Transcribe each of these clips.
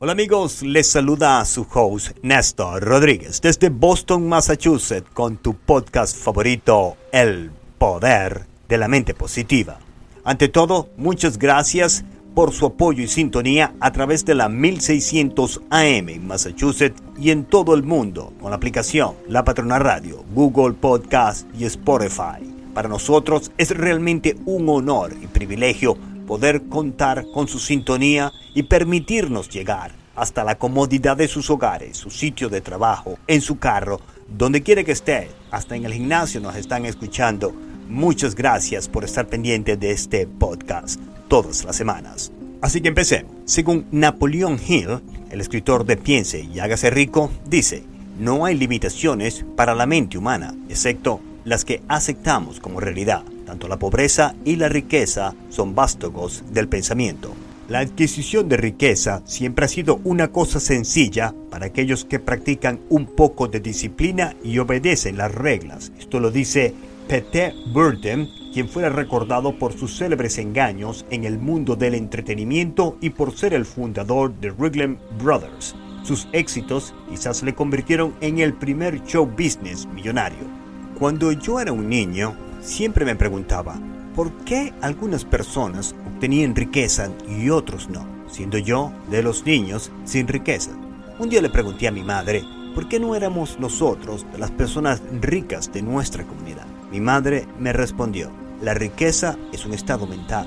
Hola amigos, les saluda su host Néstor Rodríguez desde Boston, Massachusetts con tu podcast favorito, El Poder de la Mente Positiva. Ante todo, muchas gracias por su apoyo y sintonía a través de la 1600 AM en Massachusetts y en todo el mundo con la aplicación La Patrona Radio, Google Podcast y Spotify. Para nosotros es realmente un honor y privilegio poder contar con su sintonía y permitirnos llegar hasta la comodidad de sus hogares, su sitio de trabajo, en su carro, donde quiera que esté, hasta en el gimnasio nos están escuchando. Muchas gracias por estar pendiente de este podcast todas las semanas. Así que empecemos. Según Napoleon Hill, el escritor de Piense y hágase rico, dice, no hay limitaciones para la mente humana, excepto las que aceptamos como realidad. Tanto la pobreza y la riqueza son vástagos del pensamiento. La adquisición de riqueza siempre ha sido una cosa sencilla para aquellos que practican un poco de disciplina y obedecen las reglas. Esto lo dice Peter Burden, quien fuera recordado por sus célebres engaños en el mundo del entretenimiento y por ser el fundador de Wrigley Brothers. Sus éxitos quizás le convirtieron en el primer show business millonario. Cuando yo era un niño, siempre me preguntaba, ¿por qué algunas personas obtenían riqueza y otros no? Siendo yo de los niños sin riqueza. Un día le pregunté a mi madre, ¿por qué no éramos nosotros las personas ricas de nuestra comunidad? Mi madre me respondió, la riqueza es un estado mental.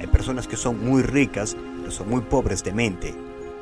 Hay personas que son muy ricas, pero son muy pobres de mente,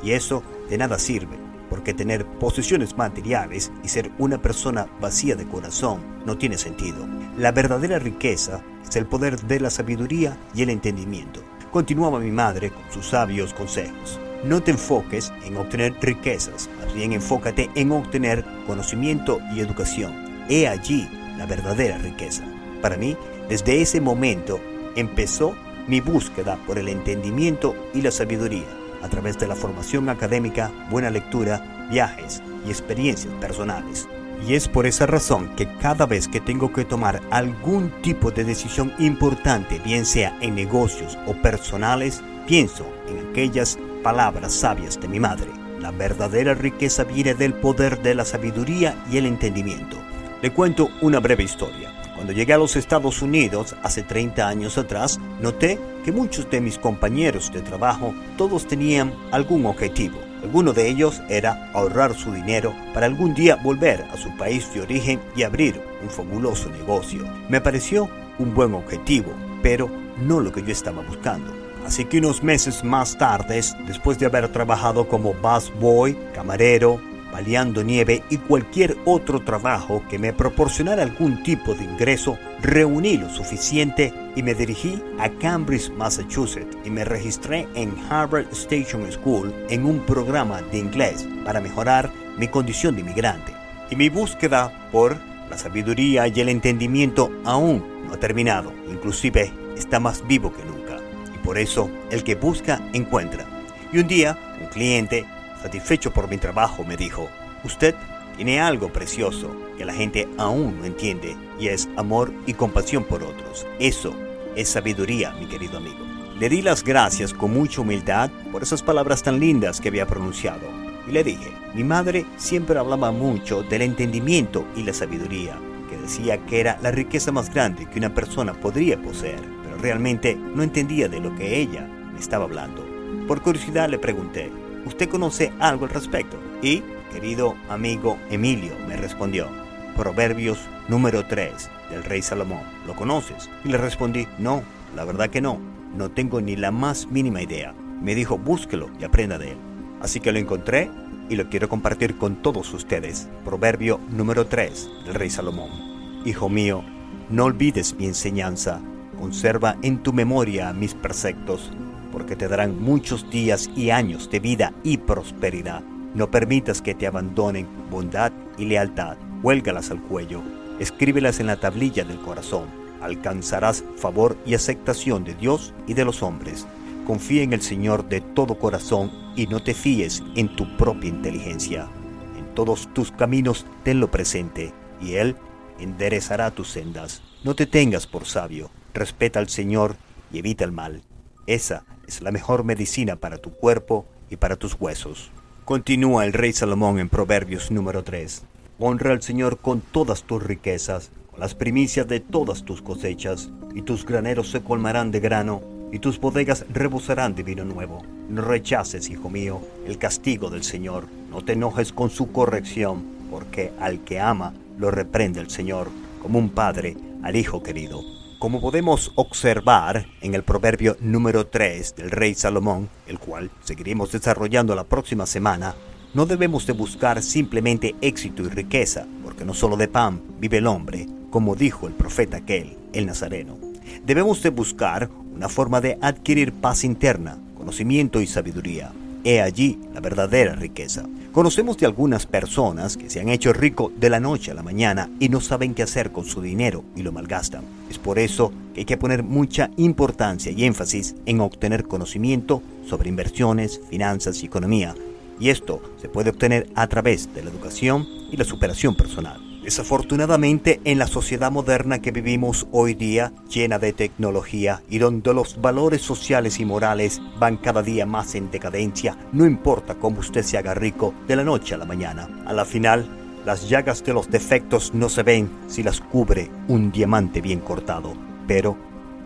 y eso de nada sirve, porque tener posesiones materiales y ser una persona vacía de corazón no tiene sentido. La verdadera riqueza es el poder de la sabiduría y el entendimiento. Continuaba mi madre con sus sabios consejos. No te enfoques en obtener riquezas, más bien enfócate en obtener conocimiento y educación. He allí la verdadera riqueza. Para mí, desde ese momento empezó mi búsqueda por el entendimiento y la sabiduría a través de la formación académica, buena lectura, viajes y experiencias personales. Y es por esa razón que cada vez que tengo que tomar algún tipo de decisión importante, bien sea en negocios o personales, pienso en aquellas palabras sabias de mi madre. La verdadera riqueza viene del poder de la sabiduría y el entendimiento. Le cuento una breve historia. Cuando llegué a los Estados Unidos hace 30 años atrás, noté que muchos de mis compañeros de trabajo todos tenían algún objetivo. Alguno de ellos era ahorrar su dinero para algún día volver a su país de origen y abrir un fabuloso negocio. Me pareció un buen objetivo, pero no lo que yo estaba buscando. Así que unos meses más tarde, después de haber trabajado como busboy, camarero, baleando nieve y cualquier otro trabajo que me proporcionara algún tipo de ingreso, reuní lo suficiente y me dirigí a Cambridge, Massachusetts y me registré en Harvard Station School en un programa de inglés para mejorar mi condición de inmigrante. Y mi búsqueda por la sabiduría y el entendimiento aún no ha terminado, inclusive está más vivo que nunca. Y por eso el que busca encuentra. Y un día un cliente satisfecho por mi trabajo, me dijo, usted tiene algo precioso que la gente aún no entiende y es amor y compasión por otros. Eso es sabiduría, mi querido amigo. Le di las gracias con mucha humildad por esas palabras tan lindas que había pronunciado. Y le dije, mi madre siempre hablaba mucho del entendimiento y la sabiduría, que decía que era la riqueza más grande que una persona podría poseer, pero realmente no entendía de lo que ella me estaba hablando. Por curiosidad le pregunté, ¿Usted conoce algo al respecto? Y, querido amigo Emilio, me respondió, Proverbios número 3 del rey Salomón. ¿Lo conoces? Y le respondí, no, la verdad que no, no tengo ni la más mínima idea. Me dijo, búsquelo y aprenda de él. Así que lo encontré y lo quiero compartir con todos ustedes. Proverbio número 3 del rey Salomón. Hijo mío, no olvides mi enseñanza, conserva en tu memoria mis preceptos porque te darán muchos días y años de vida y prosperidad. No permitas que te abandonen bondad y lealtad. Huélgalas al cuello, escríbelas en la tablilla del corazón. Alcanzarás favor y aceptación de Dios y de los hombres. Confía en el Señor de todo corazón y no te fíes en tu propia inteligencia. En todos tus caminos tenlo presente y Él enderezará tus sendas. No te tengas por sabio, respeta al Señor y evita el mal. Esa es la mejor medicina para tu cuerpo y para tus huesos. Continúa el rey Salomón en Proverbios número 3. Honra al Señor con todas tus riquezas, con las primicias de todas tus cosechas, y tus graneros se colmarán de grano, y tus bodegas rebosarán de vino nuevo. No rechaces, hijo mío, el castigo del Señor, no te enojes con su corrección, porque al que ama lo reprende el Señor, como un padre al hijo querido. Como podemos observar en el proverbio número 3 del rey Salomón, el cual seguiremos desarrollando la próxima semana, no debemos de buscar simplemente éxito y riqueza, porque no solo de pan vive el hombre, como dijo el profeta aquel, el Nazareno. Debemos de buscar una forma de adquirir paz interna, conocimiento y sabiduría. He allí la verdadera riqueza. Conocemos de algunas personas que se han hecho rico de la noche a la mañana y no saben qué hacer con su dinero y lo malgastan. Es por eso que hay que poner mucha importancia y énfasis en obtener conocimiento sobre inversiones, finanzas y economía y esto se puede obtener a través de la educación y la superación personal. Desafortunadamente, en la sociedad moderna que vivimos hoy día, llena de tecnología y donde los valores sociales y morales van cada día más en decadencia, no importa cómo usted se haga rico de la noche a la mañana. A la final, las llagas de los defectos no se ven si las cubre un diamante bien cortado, pero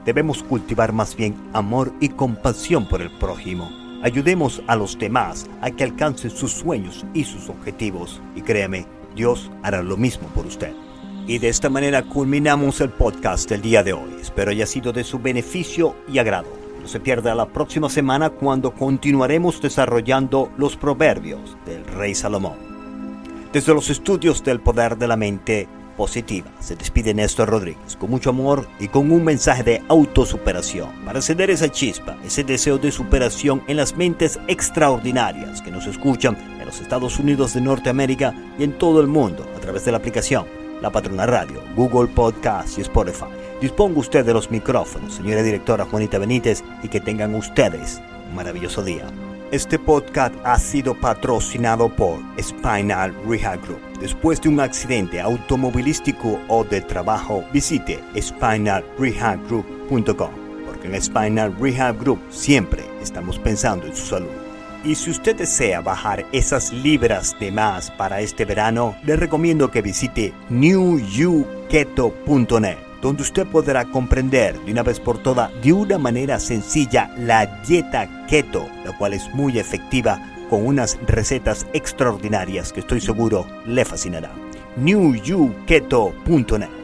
debemos cultivar más bien amor y compasión por el prójimo Ayudemos a los demás a que alcancen sus sueños y sus objetivos. Y créeme, Dios hará lo mismo por usted. Y de esta manera culminamos el podcast del día de hoy. Espero haya sido de su beneficio y agrado. No se pierda la próxima semana cuando continuaremos desarrollando los proverbios del rey Salomón. Desde los estudios del poder de la mente, positiva. Se despide Néstor Rodríguez con mucho amor y con un mensaje de autosuperación para encender esa chispa, ese deseo de superación en las mentes extraordinarias que nos escuchan Estados Unidos de Norteamérica y en todo el mundo a través de la aplicación La Patrona Radio, Google Podcast y Spotify. Disponga usted de los micrófonos, señora directora Juanita Benítez, y que tengan ustedes un maravilloso día. Este podcast ha sido patrocinado por Spinal Rehab Group. Después de un accidente automovilístico o de trabajo, visite spinalrehabgroup.com porque en Spinal Rehab Group siempre estamos pensando en su salud. Y si usted desea bajar esas libras de más para este verano, le recomiendo que visite newyouketo.net donde usted podrá comprender de una vez por todas, de una manera sencilla, la dieta keto, la cual es muy efectiva con unas recetas extraordinarias que estoy seguro le fascinará. newyouketo.net